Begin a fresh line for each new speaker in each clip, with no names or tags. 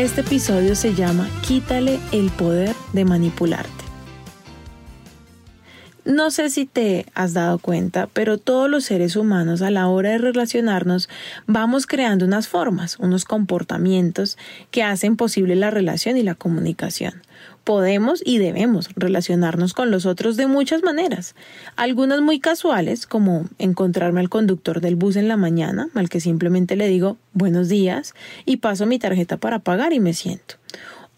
Este episodio se llama Quítale el poder de manipularte. No sé si te has dado cuenta, pero todos los seres humanos a la hora de relacionarnos vamos creando unas formas, unos comportamientos que hacen posible la relación y la comunicación podemos y debemos relacionarnos con los otros de muchas maneras. Algunas muy casuales, como encontrarme al conductor del bus en la mañana, al que simplemente le digo buenos días y paso mi tarjeta para pagar y me siento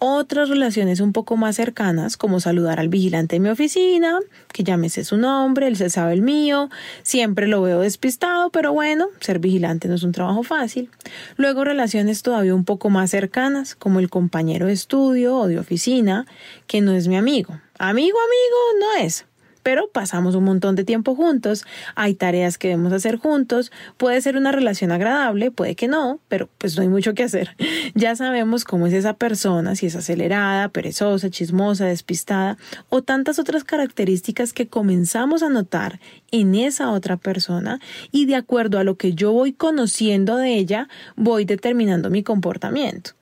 otras relaciones un poco más cercanas, como saludar al vigilante de mi oficina, que llámese su nombre, él se sabe el mío, siempre lo veo despistado, pero bueno, ser vigilante no es un trabajo fácil. Luego relaciones todavía un poco más cercanas, como el compañero de estudio o de oficina, que no es mi amigo. Amigo, amigo, no es pero pasamos un montón de tiempo juntos, hay tareas que debemos hacer juntos, puede ser una relación agradable, puede que no, pero pues no hay mucho que hacer. Ya sabemos cómo es esa persona, si es acelerada, perezosa, chismosa, despistada o tantas otras características que comenzamos a notar en esa otra persona y de acuerdo a lo que yo voy conociendo de ella, voy determinando mi comportamiento.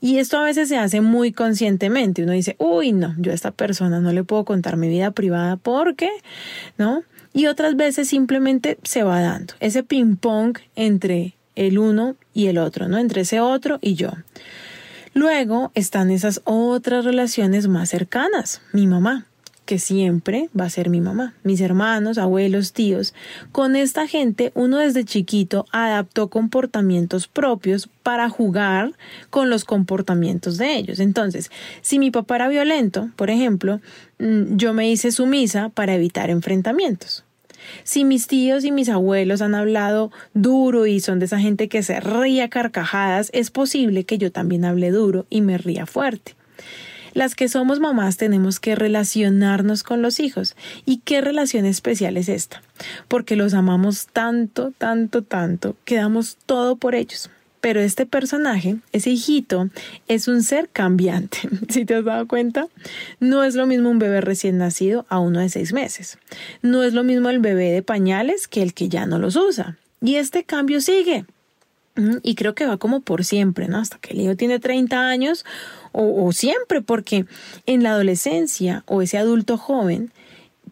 Y esto a veces se hace muy conscientemente. Uno dice, uy, no, yo a esta persona no le puedo contar mi vida privada porque, ¿no? Y otras veces simplemente se va dando ese ping-pong entre el uno y el otro, ¿no? Entre ese otro y yo. Luego están esas otras relaciones más cercanas, mi mamá que siempre va a ser mi mamá, mis hermanos, abuelos, tíos. Con esta gente uno desde chiquito adaptó comportamientos propios para jugar con los comportamientos de ellos. Entonces, si mi papá era violento, por ejemplo, mm, yo me hice sumisa para evitar enfrentamientos. Si mis tíos y mis abuelos han hablado duro y son de esa gente que se ría carcajadas, es posible que yo también hable duro y me ría fuerte. Las que somos mamás tenemos que relacionarnos con los hijos. ¿Y qué relación especial es esta? Porque los amamos tanto, tanto, tanto, que damos todo por ellos. Pero este personaje, ese hijito, es un ser cambiante. Si te has dado cuenta, no es lo mismo un bebé recién nacido a uno de seis meses. No es lo mismo el bebé de pañales que el que ya no los usa. Y este cambio sigue. Y creo que va como por siempre, ¿no? Hasta que el hijo tiene 30 años o, siempre, porque en la adolescencia o ese adulto joven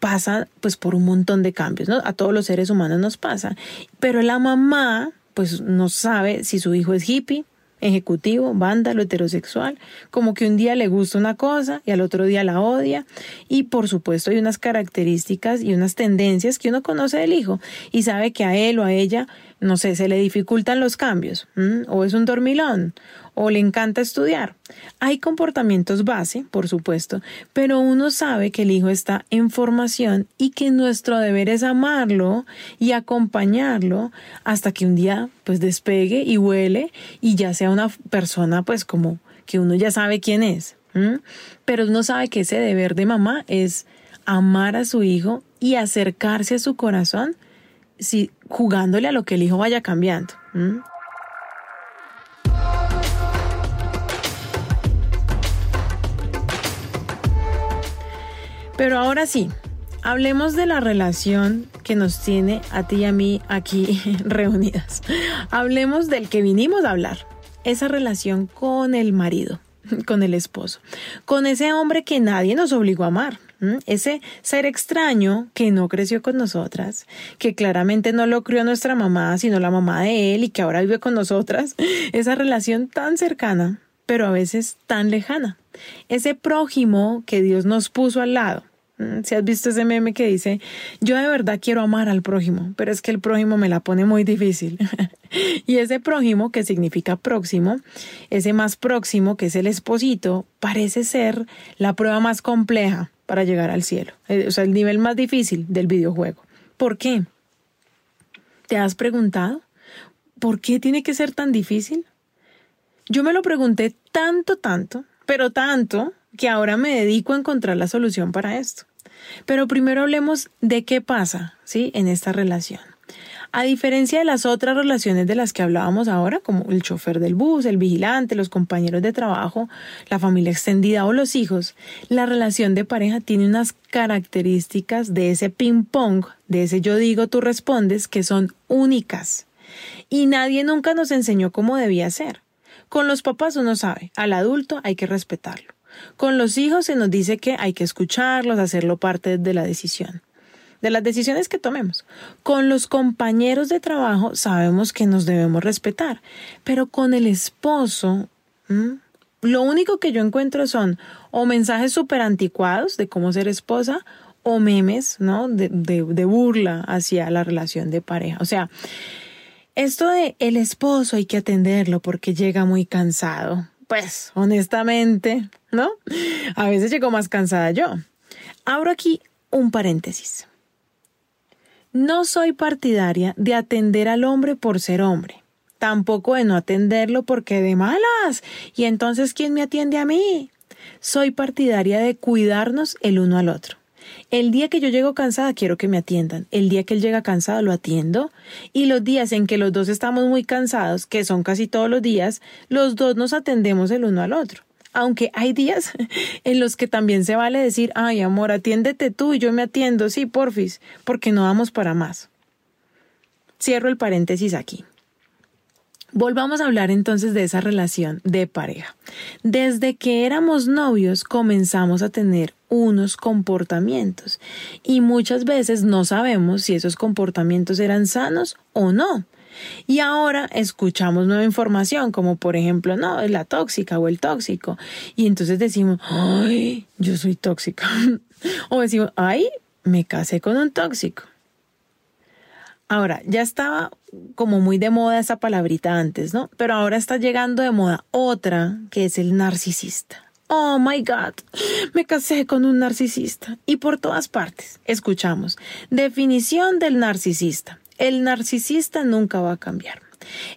pasa pues por un montón de cambios, ¿no? A todos los seres humanos nos pasa. Pero la mamá pues no sabe si su hijo es hippie, ejecutivo, vándalo, heterosexual, como que un día le gusta una cosa y al otro día la odia. Y por supuesto hay unas características y unas tendencias que uno conoce del hijo y sabe que a él o a ella, no sé, se le dificultan los cambios, o es un dormilón, o le encanta estudiar. Hay comportamientos base, por supuesto, pero uno sabe que el hijo está en formación y que nuestro deber es amarlo y acompañarlo hasta que un día pues despegue y huele y ya sea una persona pues como que uno ya sabe quién es. Pero uno sabe que ese deber de mamá es amar a su hijo y acercarse a su corazón si, jugándole a lo que el hijo vaya cambiando. Pero ahora sí, hablemos de la relación que nos tiene a ti y a mí aquí reunidas. Hablemos del que vinimos a hablar, esa relación con el marido, con el esposo, con ese hombre que nadie nos obligó a amar. Ese ser extraño que no creció con nosotras, que claramente no lo crió nuestra mamá, sino la mamá de él y que ahora vive con nosotras, esa relación tan cercana, pero a veces tan lejana. Ese prójimo que Dios nos puso al lado. Si has visto ese meme que dice, yo de verdad quiero amar al prójimo, pero es que el prójimo me la pone muy difícil. y ese prójimo, que significa próximo, ese más próximo, que es el esposito, parece ser la prueba más compleja para llegar al cielo. Eh, o sea, el nivel más difícil del videojuego. ¿Por qué? ¿Te has preguntado? ¿Por qué tiene que ser tan difícil? Yo me lo pregunté tanto, tanto, pero tanto, que ahora me dedico a encontrar la solución para esto. Pero primero hablemos de qué pasa, ¿sí? En esta relación. A diferencia de las otras relaciones de las que hablábamos ahora, como el chofer del bus, el vigilante, los compañeros de trabajo, la familia extendida o los hijos, la relación de pareja tiene unas características de ese ping-pong, de ese yo digo, tú respondes, que son únicas. Y nadie nunca nos enseñó cómo debía ser. Con los papás uno sabe, al adulto hay que respetarlo. Con los hijos se nos dice que hay que escucharlos, hacerlo parte de la decisión, de las decisiones que tomemos. Con los compañeros de trabajo sabemos que nos debemos respetar, pero con el esposo, lo único que yo encuentro son o mensajes súper anticuados de cómo ser esposa o memes, ¿no? De, de burla hacia la relación de pareja. O sea, esto de el esposo hay que atenderlo porque llega muy cansado. Pues, honestamente, ¿no? A veces llego más cansada yo. Abro aquí un paréntesis. No soy partidaria de atender al hombre por ser hombre, tampoco de no atenderlo porque de malas. Y entonces, ¿quién me atiende a mí? Soy partidaria de cuidarnos el uno al otro. El día que yo llego cansada quiero que me atiendan. El día que él llega cansado lo atiendo. Y los días en que los dos estamos muy cansados, que son casi todos los días, los dos nos atendemos el uno al otro. Aunque hay días en los que también se vale decir, ay amor, atiéndete tú y yo me atiendo, sí, porfis, porque no damos para más. Cierro el paréntesis aquí. Volvamos a hablar entonces de esa relación de pareja. Desde que éramos novios comenzamos a tener unos comportamientos y muchas veces no sabemos si esos comportamientos eran sanos o no. Y ahora escuchamos nueva información, como por ejemplo, no, es la tóxica o el tóxico. Y entonces decimos, ay, yo soy tóxica. o decimos, ay, me casé con un tóxico. Ahora, ya estaba como muy de moda esa palabrita antes, ¿no? Pero ahora está llegando de moda otra, que es el narcisista. Oh my God, me casé con un narcisista. Y por todas partes, escuchamos, definición del narcisista. El narcisista nunca va a cambiar.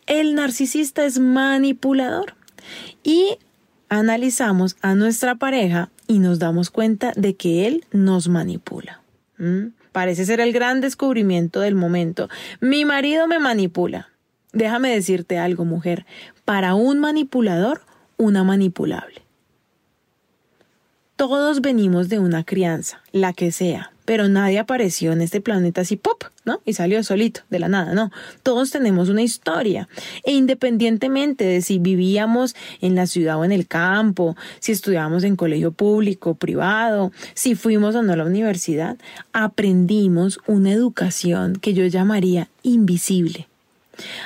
El narcisista es manipulador. Y analizamos a nuestra pareja y nos damos cuenta de que él nos manipula. ¿Mm? Parece ser el gran descubrimiento del momento. Mi marido me manipula. Déjame decirte algo, mujer. Para un manipulador, una manipulable. Todos venimos de una crianza, la que sea, pero nadie apareció en este planeta así pop, ¿no? Y salió solito, de la nada, no. Todos tenemos una historia. E independientemente de si vivíamos en la ciudad o en el campo, si estudiábamos en colegio público, privado, si fuimos o no a la universidad, aprendimos una educación que yo llamaría invisible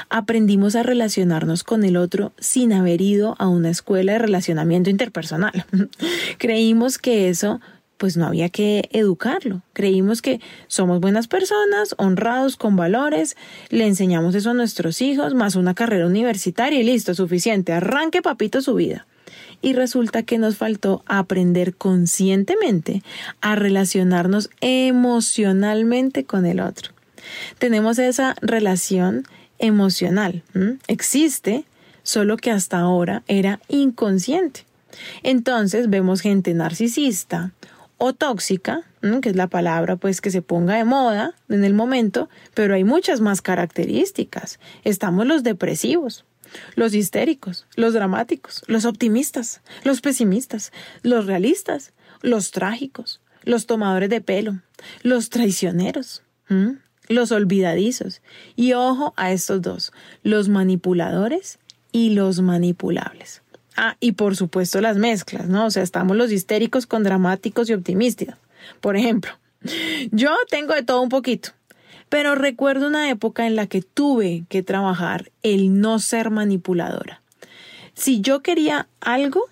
Aprendimos a relacionarnos con el otro sin haber ido a una escuela de relacionamiento interpersonal. Creímos que eso pues no había que educarlo. Creímos que somos buenas personas, honrados, con valores, le enseñamos eso a nuestros hijos, más una carrera universitaria y listo, suficiente, arranque papito su vida. Y resulta que nos faltó aprender conscientemente a relacionarnos emocionalmente con el otro. Tenemos esa relación emocional. Existe, solo que hasta ahora era inconsciente. Entonces vemos gente narcisista o tóxica, que es la palabra pues que se ponga de moda en el momento, pero hay muchas más características. Estamos los depresivos, los histéricos, los dramáticos, los optimistas, los pesimistas, los realistas, los trágicos, los tomadores de pelo, los traicioneros los olvidadizos. Y ojo a estos dos, los manipuladores y los manipulables. Ah, y por supuesto las mezclas, ¿no? O sea, estamos los histéricos con dramáticos y optimistas. Por ejemplo, yo tengo de todo un poquito, pero recuerdo una época en la que tuve que trabajar el no ser manipuladora. Si yo quería algo,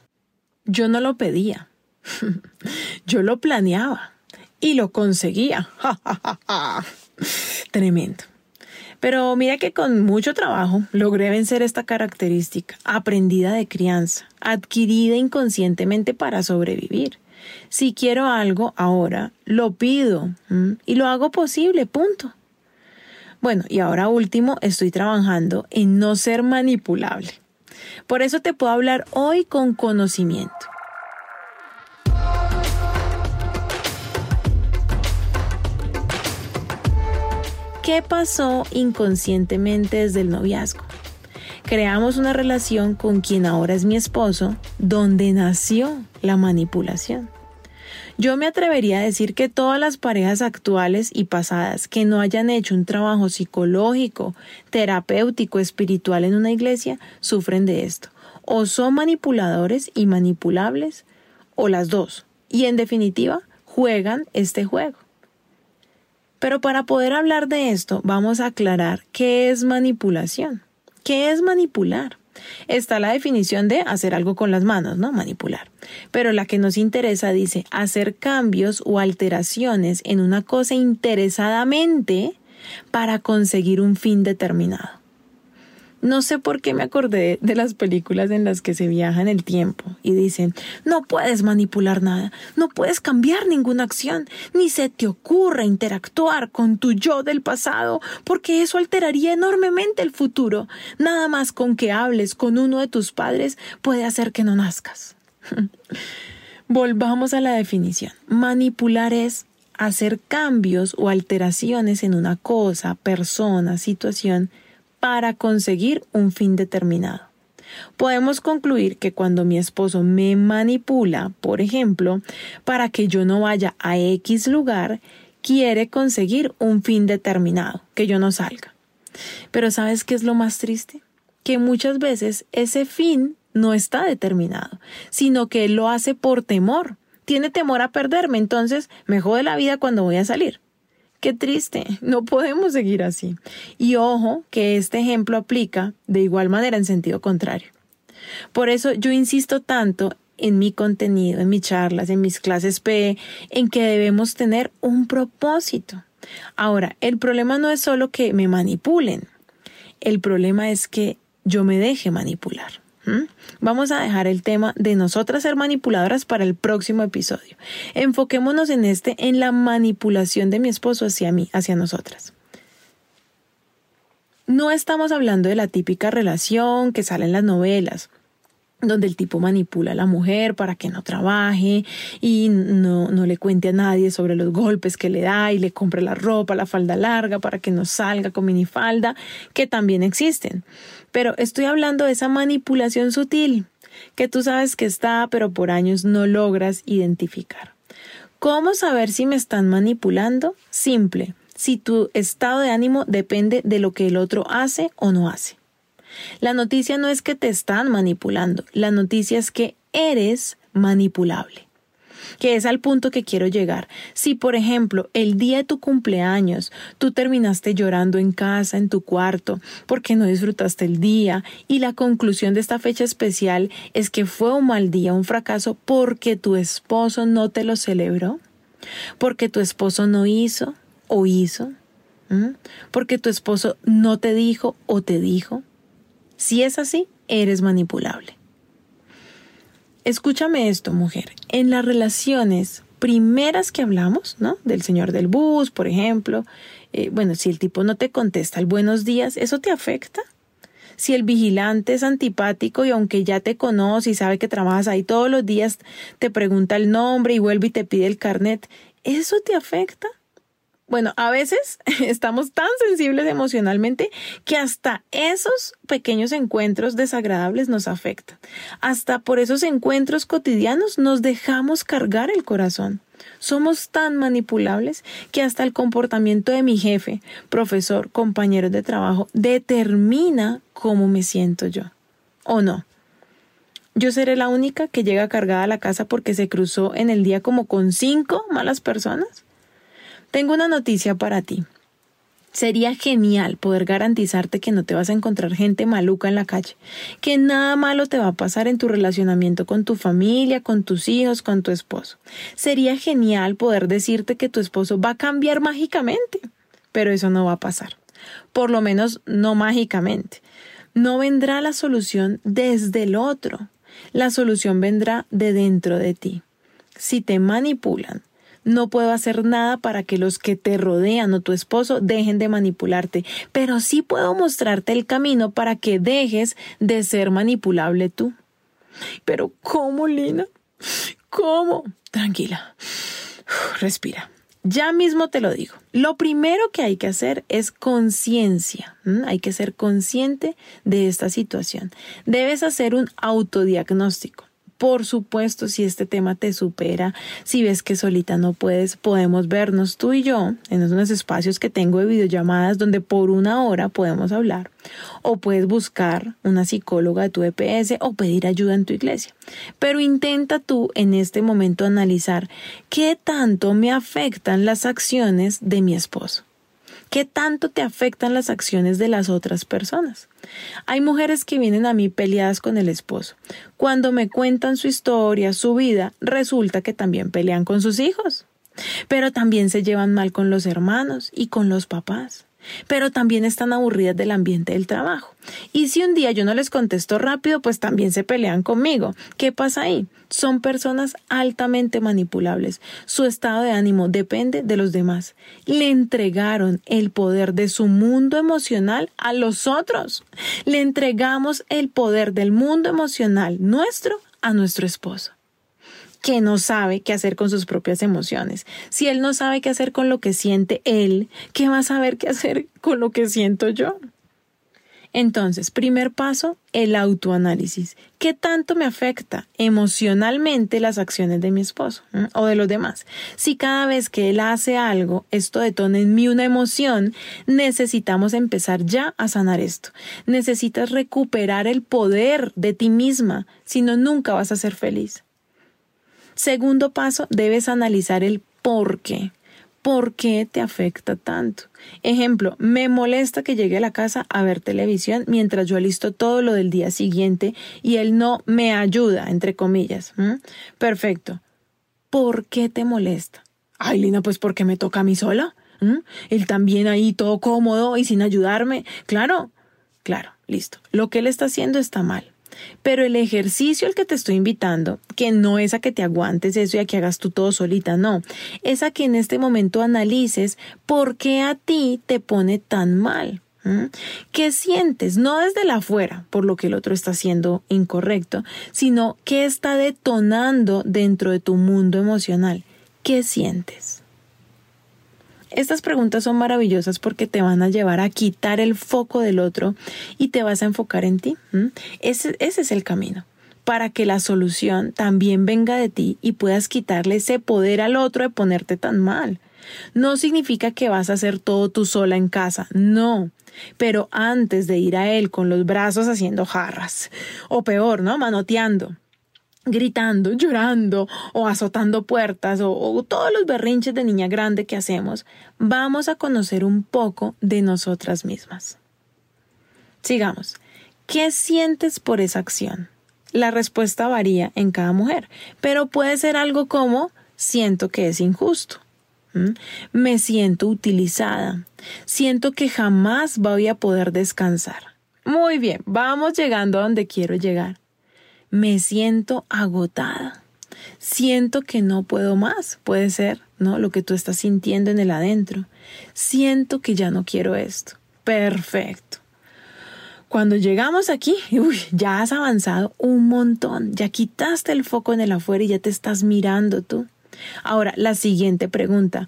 yo no lo pedía. yo lo planeaba y lo conseguía. Tremendo. Pero mira que con mucho trabajo logré vencer esta característica, aprendida de crianza, adquirida inconscientemente para sobrevivir. Si quiero algo ahora, lo pido y lo hago posible, punto. Bueno, y ahora último, estoy trabajando en no ser manipulable. Por eso te puedo hablar hoy con conocimiento. ¿Qué pasó inconscientemente desde el noviazgo? Creamos una relación con quien ahora es mi esposo, donde nació la manipulación. Yo me atrevería a decir que todas las parejas actuales y pasadas que no hayan hecho un trabajo psicológico, terapéutico, espiritual en una iglesia, sufren de esto. O son manipuladores y manipulables, o las dos. Y en definitiva, juegan este juego. Pero para poder hablar de esto, vamos a aclarar qué es manipulación. ¿Qué es manipular? Está la definición de hacer algo con las manos, ¿no? Manipular. Pero la que nos interesa dice hacer cambios o alteraciones en una cosa interesadamente para conseguir un fin determinado. No sé por qué me acordé de las películas en las que se viaja en el tiempo y dicen, no puedes manipular nada, no puedes cambiar ninguna acción, ni se te ocurra interactuar con tu yo del pasado, porque eso alteraría enormemente el futuro. Nada más con que hables con uno de tus padres puede hacer que no nazcas. Volvamos a la definición. Manipular es hacer cambios o alteraciones en una cosa, persona, situación, para conseguir un fin determinado. Podemos concluir que cuando mi esposo me manipula, por ejemplo, para que yo no vaya a X lugar, quiere conseguir un fin determinado, que yo no salga. Pero ¿sabes qué es lo más triste? Que muchas veces ese fin no está determinado, sino que él lo hace por temor. Tiene temor a perderme, entonces me jode la vida cuando voy a salir. Qué triste, no podemos seguir así. Y ojo que este ejemplo aplica de igual manera en sentido contrario. Por eso yo insisto tanto en mi contenido, en mis charlas, en mis clases PE, en que debemos tener un propósito. Ahora, el problema no es solo que me manipulen, el problema es que yo me deje manipular. ¿Mm? Vamos a dejar el tema de nosotras ser manipuladoras para el próximo episodio. Enfoquémonos en este, en la manipulación de mi esposo hacia mí, hacia nosotras. No estamos hablando de la típica relación que sale en las novelas, donde el tipo manipula a la mujer para que no trabaje y no, no, le cuente a nadie sobre los golpes que le da y le compre la ropa, la falda larga para que no salga con minifalda, que también existen. Pero estoy hablando de esa manipulación sutil, que tú sabes que está, pero por años no logras identificar. ¿Cómo saber si me están manipulando? Simple, si tu estado de ánimo depende de lo que el otro hace o no hace. La noticia no es que te están manipulando, la noticia es que eres manipulable que es al punto que quiero llegar. Si, por ejemplo, el día de tu cumpleaños tú terminaste llorando en casa, en tu cuarto, porque no disfrutaste el día, y la conclusión de esta fecha especial es que fue un mal día, un fracaso, porque tu esposo no te lo celebró, porque tu esposo no hizo o hizo, porque tu esposo no te dijo o te dijo, si es así, eres manipulable. Escúchame esto, mujer. En las relaciones primeras que hablamos, ¿no? Del señor del bus, por ejemplo. Eh, bueno, si el tipo no te contesta el buenos días, ¿eso te afecta? Si el vigilante es antipático y aunque ya te conoce y sabe que trabajas ahí todos los días, te pregunta el nombre y vuelve y te pide el carnet, ¿eso te afecta? Bueno, a veces estamos tan sensibles emocionalmente que hasta esos pequeños encuentros desagradables nos afectan. Hasta por esos encuentros cotidianos nos dejamos cargar el corazón. Somos tan manipulables que hasta el comportamiento de mi jefe, profesor, compañero de trabajo determina cómo me siento yo. ¿O no? Yo seré la única que llega cargada a la casa porque se cruzó en el día como con cinco malas personas. Tengo una noticia para ti. Sería genial poder garantizarte que no te vas a encontrar gente maluca en la calle, que nada malo te va a pasar en tu relacionamiento con tu familia, con tus hijos, con tu esposo. Sería genial poder decirte que tu esposo va a cambiar mágicamente, pero eso no va a pasar. Por lo menos no mágicamente. No vendrá la solución desde el otro. La solución vendrá de dentro de ti. Si te manipulan, No puedo hacer nada para que los que te rodean o tu esposo dejen de manipularte, pero sí puedo mostrarte el camino para que dejes de ser manipulable tú. Pero ¿cómo, Lina? ¿Cómo? Tranquila. Respira. Ya mismo te lo digo. Lo primero que hay que hacer es conciencia. Hay que ser consciente de esta situación. Debes hacer un autodiagnóstico. Por supuesto, si este tema te supera, si ves que solita no puedes, podemos vernos tú y yo en unos espacios que tengo de videollamadas donde por una hora podemos hablar. O puedes buscar una psicóloga de tu EPS o pedir ayuda en tu iglesia. Pero intenta tú en este momento analizar qué tanto me afectan las acciones de mi esposo. ¿Qué tanto te afectan las acciones de las otras personas? Hay mujeres que vienen a mí peleadas con el esposo. Cuando me cuentan su historia, su vida, resulta que también pelean con sus hijos. Pero también se llevan mal con los hermanos y con los papás pero también están aburridas del ambiente del trabajo. Y si un día yo no les contesto rápido, pues también se pelean conmigo. ¿Qué pasa ahí? Son personas altamente manipulables. Su estado de ánimo depende de los demás. Le entregaron el poder de su mundo emocional a los otros. Le entregamos el poder del mundo emocional nuestro a nuestro esposo que no sabe qué hacer con sus propias emociones. Si él no sabe qué hacer con lo que siente él, ¿qué va a saber qué hacer con lo que siento yo? Entonces, primer paso, el autoanálisis. ¿Qué tanto me afecta emocionalmente las acciones de mi esposo o de los demás? Si cada vez que él hace algo, esto detona en mí una emoción, necesitamos empezar ya a sanar esto. Necesitas recuperar el poder de ti misma, si no, nunca vas a ser feliz. Segundo paso, debes analizar el por qué. ¿Por qué te afecta tanto? Ejemplo, me molesta que llegue a la casa a ver televisión mientras yo alisto todo lo del día siguiente y él no me ayuda, entre comillas. Perfecto. ¿Por qué te molesta? Ay, Lina, pues porque me toca a mí sola. Él también ahí todo cómodo y sin ayudarme. Claro, claro, listo. Lo que él está haciendo está mal. Pero el ejercicio al que te estoy invitando, que no es a que te aguantes eso y a que hagas tú todo solita, no, es a que en este momento analices por qué a ti te pone tan mal. ¿Qué sientes? No desde la afuera, por lo que el otro está haciendo incorrecto, sino qué está detonando dentro de tu mundo emocional. ¿Qué sientes? Estas preguntas son maravillosas porque te van a llevar a quitar el foco del otro y te vas a enfocar en ti. Ese, ese es el camino para que la solución también venga de ti y puedas quitarle ese poder al otro de ponerte tan mal. No significa que vas a hacer todo tú sola en casa, no. Pero antes de ir a él con los brazos haciendo jarras, o peor, ¿no? Manoteando, gritando, llorando o azotando puertas o, todos los berrinches de niña grande que hacemos, vamos a conocer un poco de nosotras mismas. Sigamos. ¿Qué sientes por esa acción? La respuesta varía en cada mujer, pero puede ser algo como siento que es injusto. Me siento utilizada. Siento que jamás voy a poder descansar. Muy bien, vamos llegando a donde quiero llegar me siento agotada. Siento que no puedo más, puede ser, ¿no? Lo que tú estás sintiendo en el adentro. Siento que ya no quiero esto. Perfecto. Cuando llegamos aquí, uy, ya has avanzado un montón, ya quitaste el foco en el afuera y ya te estás mirando tú. Ahora, la siguiente pregunta,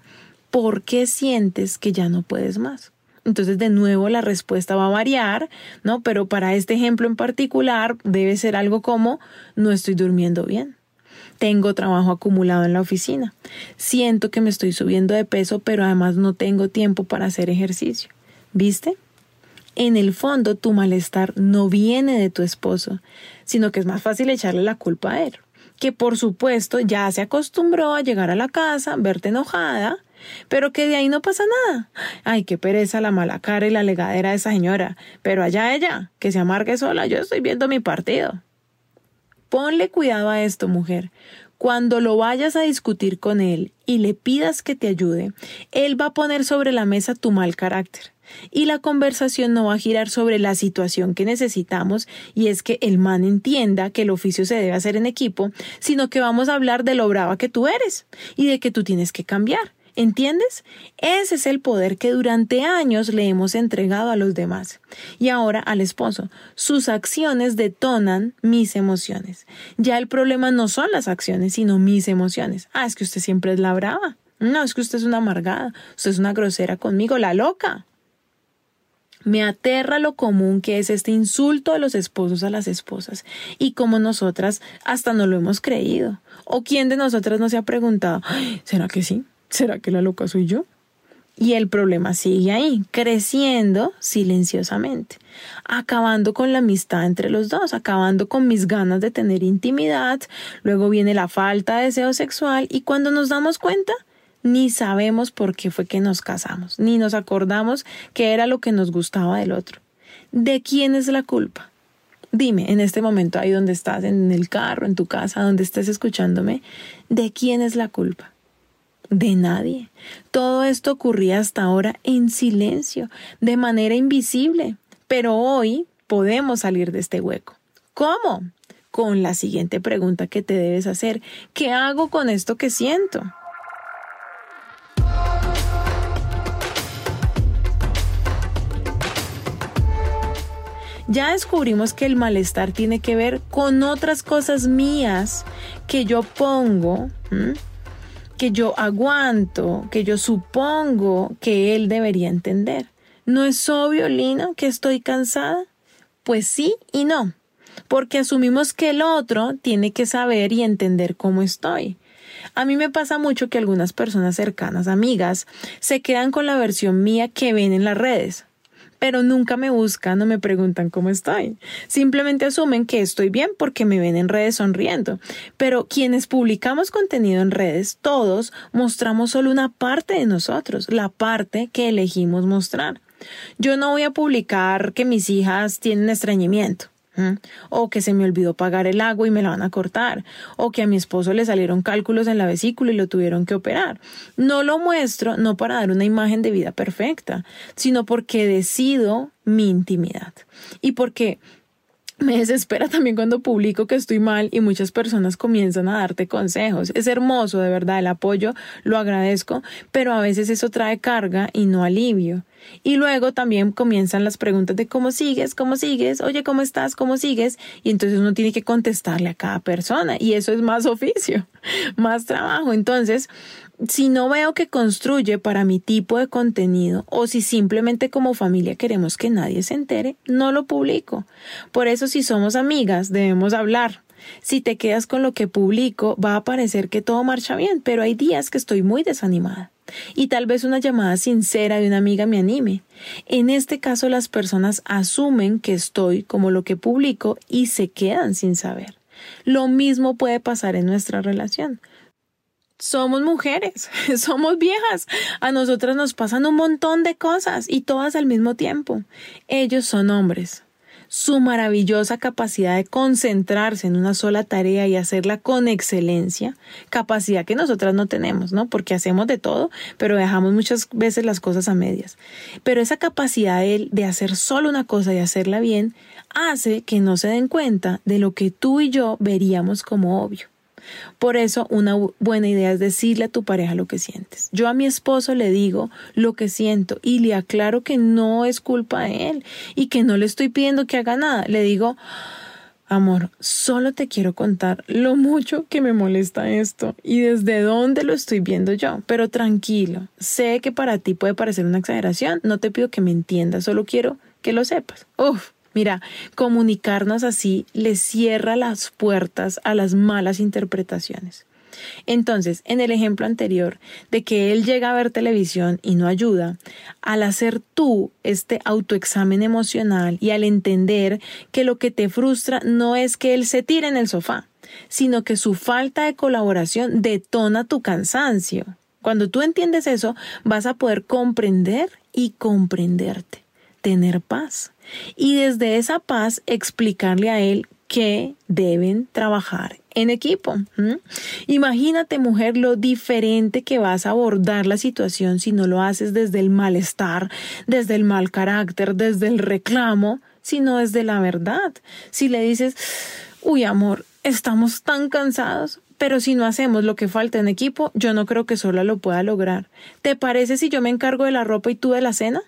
¿por qué sientes que ya no puedes más? Entonces, de nuevo, la respuesta va a variar, ¿no? Pero para este ejemplo en particular, debe ser algo como, no estoy durmiendo bien. Tengo trabajo acumulado en la oficina. Siento que me estoy subiendo de peso, pero además no tengo tiempo para hacer ejercicio. ¿Viste? En el fondo, tu malestar no viene de tu esposo, sino que es más fácil echarle la culpa a él que por supuesto ya se acostumbró a llegar a la casa, verte enojada, pero que de ahí no pasa nada. Ay, qué pereza la mala cara y la legadera de esa señora, pero allá ella, que se amargue sola, yo estoy viendo mi partido. Ponle cuidado a esto, mujer. Cuando lo vayas a discutir con él y le pidas que te ayude, él va a poner sobre la mesa tu mal carácter. y la conversación no va a girar sobre la situación que necesitamos y es que el man entienda que el oficio se debe hacer en equipo, sino que vamos a hablar de lo brava que tú eres y de que tú tienes que cambiar. ¿Entiendes? Ese es el poder que durante años le hemos entregado a los demás. Y ahora al esposo. Sus acciones detonan mis emociones. Ya el problema no son las acciones, sino mis emociones. Ah, es que usted siempre es la brava. No, es que usted es una amargada. Usted es una grosera conmigo, la loca. Me aterra lo común que es este insulto de los esposos a las esposas y como nosotras hasta no lo hemos creído. ¿O quién de nosotras no se ha preguntado, ¿será que sí? ¿Será que la loca soy yo? Y el problema sigue ahí, creciendo silenciosamente, acabando con la amistad entre los dos, acabando con mis ganas de tener intimidad, luego viene la falta de deseo sexual y cuando nos damos cuenta, ni sabemos por qué fue que nos casamos, ni nos acordamos que era lo que nos gustaba del otro. ¿De quién es la culpa? Dime, en este momento, ahí donde estás, en el carro, en tu casa, donde estés escuchándome, ¿de quién es la culpa? De nadie. Todo esto ocurría hasta ahora en silencio, de manera invisible. Pero hoy podemos salir de este hueco. ¿Cómo? Con la siguiente pregunta que te debes hacer. ¿Qué hago con esto que siento? Ya descubrimos que el malestar tiene que ver con otras cosas mías que yo pongo que yo aguanto, que yo supongo que él debería entender. ¿No es obvio, Lina, que estoy cansada? Pues sí y no, porque asumimos que el otro tiene que saber y entender cómo estoy. A mí me pasa mucho que algunas personas cercanas, amigas, se quedan con la versión mía que ven en las redes pero nunca me buscan o me preguntan cómo estoy. Simplemente asumen que estoy bien porque me ven en redes sonriendo. Pero quienes publicamos contenido en redes, todos mostramos solo una parte de nosotros, la parte que elegimos mostrar. Yo no voy a publicar que mis hijas tienen estreñimiento o que se me olvidó pagar el agua y me la van a cortar, o que a mi esposo le salieron cálculos en la vesícula y lo tuvieron que operar. No lo muestro no para dar una imagen de vida perfecta, sino porque decido mi intimidad. Y porque me desespera también cuando publico que estoy mal y muchas personas comienzan a darte consejos. Es hermoso, de verdad, el apoyo, lo agradezco, pero a veces eso trae carga y no alivio. Y luego también comienzan las preguntas de cómo sigues, cómo sigues, oye, ¿cómo estás? ¿Cómo sigues? Y entonces uno tiene que contestarle a cada persona y eso es más oficio, más trabajo. Entonces, si no veo que construye para mi tipo de contenido o si simplemente como familia queremos que nadie se entere, no lo publico. Por eso si somos amigas debemos hablar. Si te quedas con lo que publico va a parecer que todo marcha bien, pero hay días que estoy muy desanimada y tal vez una llamada sincera de una amiga me anime. En este caso las personas asumen que estoy como lo que publico y se quedan sin saber. Lo mismo puede pasar en nuestra relación. Somos mujeres, somos viejas. A nosotras nos pasan un montón de cosas y todas al mismo tiempo. Ellos son hombres su maravillosa capacidad de concentrarse en una sola tarea y hacerla con excelencia, capacidad que nosotras no tenemos, ¿no? Porque hacemos de todo, pero dejamos muchas veces las cosas a medias. Pero esa capacidad de, de hacer solo una cosa y hacerla bien hace que no se den cuenta de lo que tú y yo veríamos como obvio. Por eso una buena idea es decirle a tu pareja lo que sientes. Yo a mi esposo le digo lo que siento y le aclaro que no es culpa de él y que no le estoy pidiendo que haga nada. Le digo, amor, solo te quiero contar lo mucho que me molesta esto y desde dónde lo estoy viendo yo. Pero tranquilo, sé que para ti puede parecer una exageración, no te pido que me entiendas, solo quiero que lo sepas. Uf, Mira, comunicarnos así le cierra las puertas a las malas interpretaciones. Entonces, en el ejemplo anterior de que él llega a ver televisión y no ayuda, al hacer tú este autoexamen emocional y al entender que lo que te frustra no es que él se tire en el sofá, sino que su falta de colaboración detona tu cansancio. Cuando tú entiendes eso, vas a poder comprender y comprenderte, tener paz y desde esa paz explicarle a él que deben trabajar en equipo. Imagínate, mujer, lo diferente que vas a abordar la situación si no lo haces desde el malestar, desde el mal carácter, desde el reclamo, sino desde la verdad. Si le dices, uy, amor, estamos tan cansados, pero si no hacemos lo que falta en equipo, yo no creo que sola lo pueda lograr. ¿Te parece si yo me encargo de la ropa y tú de la cena?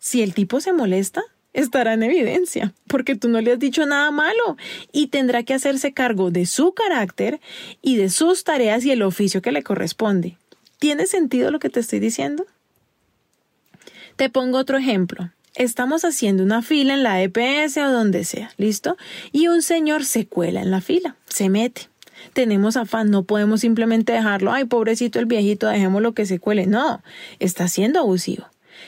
Si el tipo se molesta, estará en evidencia, porque tú no le has dicho nada malo y tendrá que hacerse cargo de su carácter y de sus tareas y el oficio que le corresponde. ¿Tiene sentido lo que te estoy diciendo? Te pongo otro ejemplo. Estamos haciendo una fila en la EPS o donde sea, ¿listo? Y un señor se cuela en la fila, se mete. Tenemos afán, no podemos simplemente dejarlo, ay, pobrecito el viejito, dejémoslo que se cuele. No, está siendo abusivo.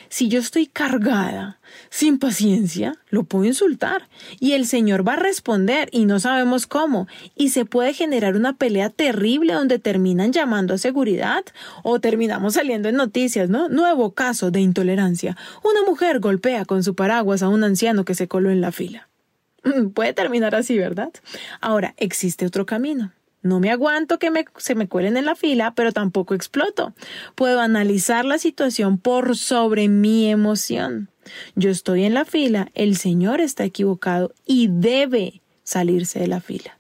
Si yo estoy cargada, sin paciencia, lo puedo insultar y el Señor va a responder y no sabemos cómo y se puede generar una pelea terrible donde terminan llamando a seguridad o terminamos saliendo en noticias, ¿no? Nuevo caso de intolerancia. Una mujer golpea con su paraguas a un anciano que se coló en la fila. Puede terminar así, ¿verdad? Ahora, existe otro camino. No me aguanto que se me cuelen en la fila, pero tampoco exploto. Puedo analizar la situación por sobre mi emoción. Yo estoy en la fila, el Señor está equivocado y debe salirse de la fila.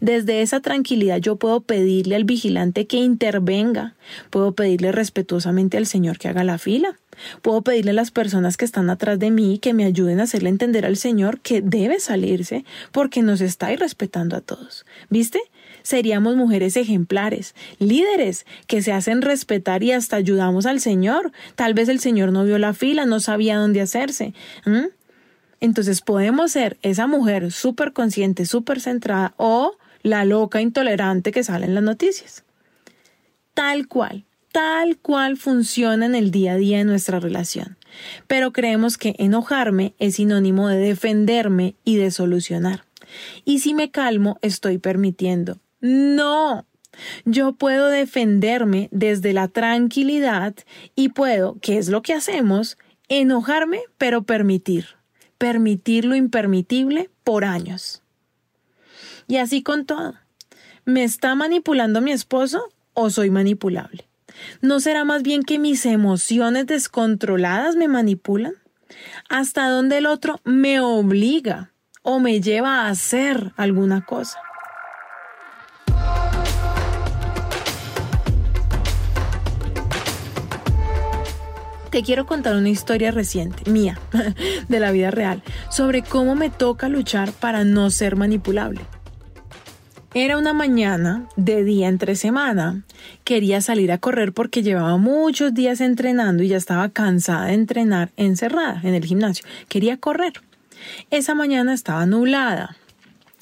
Desde esa tranquilidad yo puedo pedirle al vigilante que intervenga, puedo pedirle respetuosamente al Señor que haga la fila, puedo pedirle a las personas que están atrás de mí que me ayuden a hacerle entender al Señor que debe salirse porque nos está irrespetando a todos. ¿Viste? Seríamos mujeres ejemplares, líderes que se hacen respetar y hasta ayudamos al Señor. Tal vez el Señor no vio la fila, no sabía dónde hacerse. Entonces podemos ser esa mujer súper consciente, súper centrada o la loca intolerante que sale en las noticias. Tal cual, tal cual funciona en el día a día de nuestra relación. Pero creemos que enojarme es sinónimo de defenderme y de solucionar. Y si me calmo, estoy permitiendo. No. Yo puedo defenderme desde la tranquilidad y puedo, que es lo que hacemos, enojarme, pero permitir. Permitir lo impermitible por años. Y así con todo. ¿Me está manipulando mi esposo o soy manipulable? ¿No será más bien que mis emociones descontroladas me manipulan? ¿Hasta dónde el otro me obliga o me lleva a hacer alguna cosa? Te quiero contar una historia reciente, mía, de la vida real, sobre cómo me toca luchar para no ser manipulable. Era una mañana de día entre semana. Quería salir a correr porque llevaba muchos días entrenando y ya estaba cansada de entrenar encerrada en el gimnasio. Quería correr. Esa mañana estaba nublada.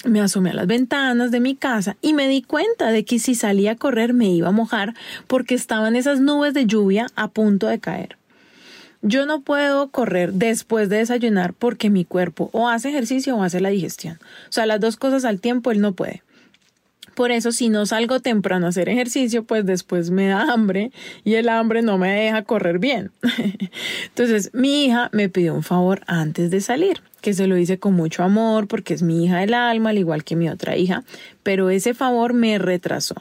Me asomé a las ventanas de mi casa y me di cuenta de que si salía a correr me iba a mojar porque estaban esas nubes de lluvia a punto de caer. Yo no puedo correr después de desayunar porque mi cuerpo o hace ejercicio o hace la digestión. O sea, las dos cosas al tiempo él no puede. Por eso si no salgo temprano a hacer ejercicio, pues después me da hambre y el hambre no me deja correr bien. Entonces mi hija me pidió un favor antes de salir, que se lo hice con mucho amor porque es mi hija del alma, al igual que mi otra hija, pero ese favor me retrasó.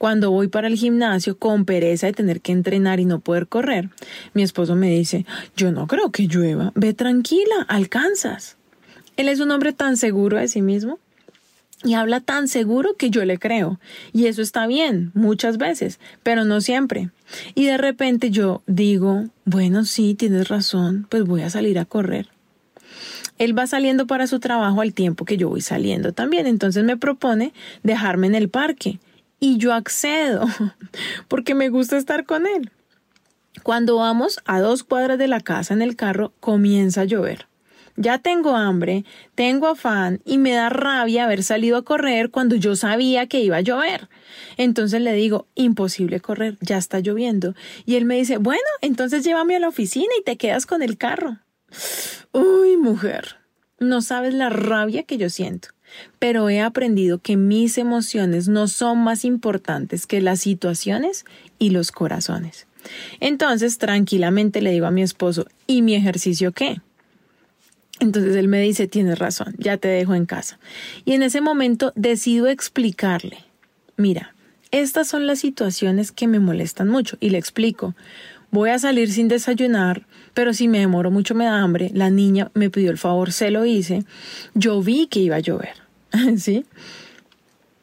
Cuando voy para el gimnasio con pereza de tener que entrenar y no poder correr, mi esposo me dice, yo no creo que llueva, ve tranquila, alcanzas. Él es un hombre tan seguro de sí mismo y habla tan seguro que yo le creo. Y eso está bien, muchas veces, pero no siempre. Y de repente yo digo, bueno, sí, tienes razón, pues voy a salir a correr. Él va saliendo para su trabajo al tiempo que yo voy saliendo también, entonces me propone dejarme en el parque y yo accedo porque me gusta estar con él. Cuando vamos a dos cuadras de la casa en el carro, comienza a llover. Ya tengo hambre, tengo afán y me da rabia haber salido a correr cuando yo sabía que iba a llover. Entonces le digo, imposible correr, ya está lloviendo. Y él me dice, bueno, entonces llévame a la oficina y te quedas con el carro. Uy, mujer, no sabes la rabia que yo siento pero he aprendido que mis emociones no son más importantes que las situaciones y los corazones. Entonces, tranquilamente le digo a mi esposo, ¿y mi ejercicio qué? Entonces él me dice, tienes razón, ya te dejo en casa. Y en ese momento decido explicarle, mira, estas son las situaciones que me molestan mucho y le explico. Voy a salir sin desayunar, pero si me demoro mucho me da hambre. La niña me pidió el favor, se lo hice. Yo vi que iba a llover, ¿sí?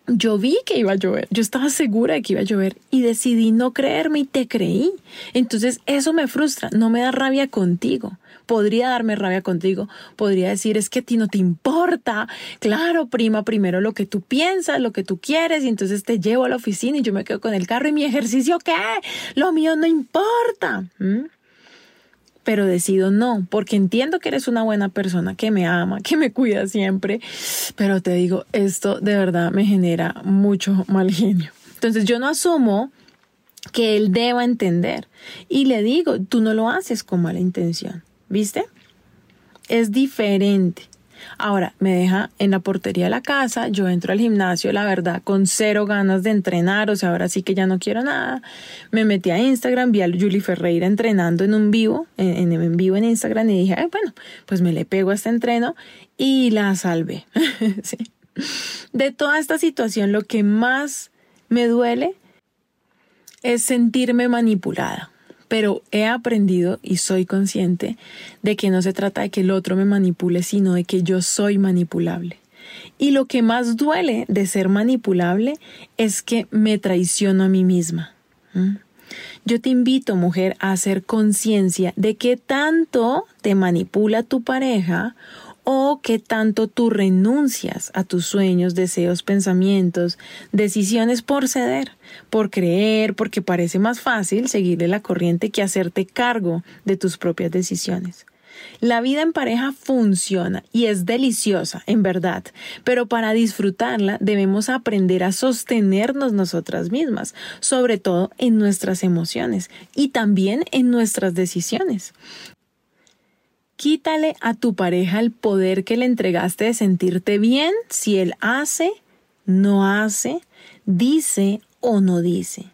Yo vi que iba a llover, yo estaba segura de que iba a llover y decidí no creerme y te creí. Entonces eso me frustra, no me da rabia contigo. Podría darme rabia contigo, podría decir es que a ti no te importa. Claro, prima, primero lo que tú piensas, lo que tú quieres y entonces te llevo a la oficina y yo me quedo con el carro y mi ejercicio, ¿qué? Lo mío no importa pero decido no, porque entiendo que eres una buena persona, que me ama, que me cuida siempre, pero te digo, esto de verdad me genera mucho mal genio. Entonces yo no asumo que él deba entender y le digo, tú no lo haces con mala intención, ¿viste? Es diferente. Ahora, me deja en la portería de la casa, yo entro al gimnasio, la verdad, con cero ganas de entrenar, o sea, ahora sí que ya no quiero nada. Me metí a Instagram, vi a Julie Ferreira entrenando en un vivo, en, vivo en Instagram, y dije, Ay, bueno, pues me le pego a este entreno y la salvé. De toda esta situación, lo que más me duele es sentirme manipulada pero he aprendido y soy consciente de que no se trata de que el otro me manipule, sino de que yo soy manipulable. Y lo que más duele de ser manipulable es que me traiciono a mí misma. Yo te invito, mujer, a hacer conciencia de qué tanto te manipula tu pareja o qué tanto tú renuncias a tus sueños, deseos, pensamientos, decisiones por ceder, por creer, porque parece más fácil seguirle la corriente que hacerte cargo de tus propias decisiones. La vida en pareja funciona y es deliciosa, en verdad, pero para disfrutarla debemos aprender a sostenernos nosotras mismas, sobre todo en nuestras emociones y también en nuestras decisiones. Quítale a tu pareja el poder que le entregaste de sentirte bien si él hace, no hace, dice o no dice.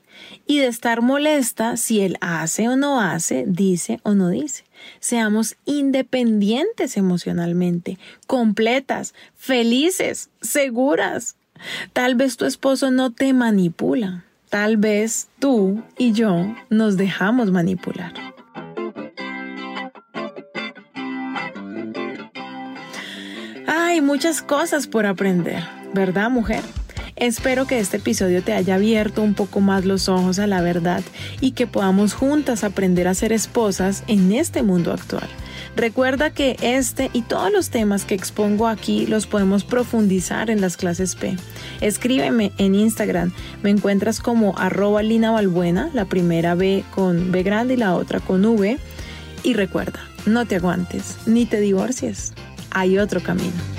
Y de estar molesta si él hace o no hace, dice o no dice. Seamos independientes emocionalmente, completas, felices, seguras. Tal vez tu esposo no te manipula. Tal vez tú y yo nos dejamos manipular. Muchas cosas por aprender, ¿verdad, mujer? Espero que este episodio te haya abierto un poco más los ojos a la verdad y que podamos juntas aprender a ser esposas en este mundo actual. Recuerda que este y todos los temas que expongo aquí los podemos profundizar en las clases P. Escríbeme en Instagram, me encuentras como arroba Lina Balbuena, la primera B con B grande y la otra con V. Y recuerda, no te aguantes ni te divorcies, hay otro camino.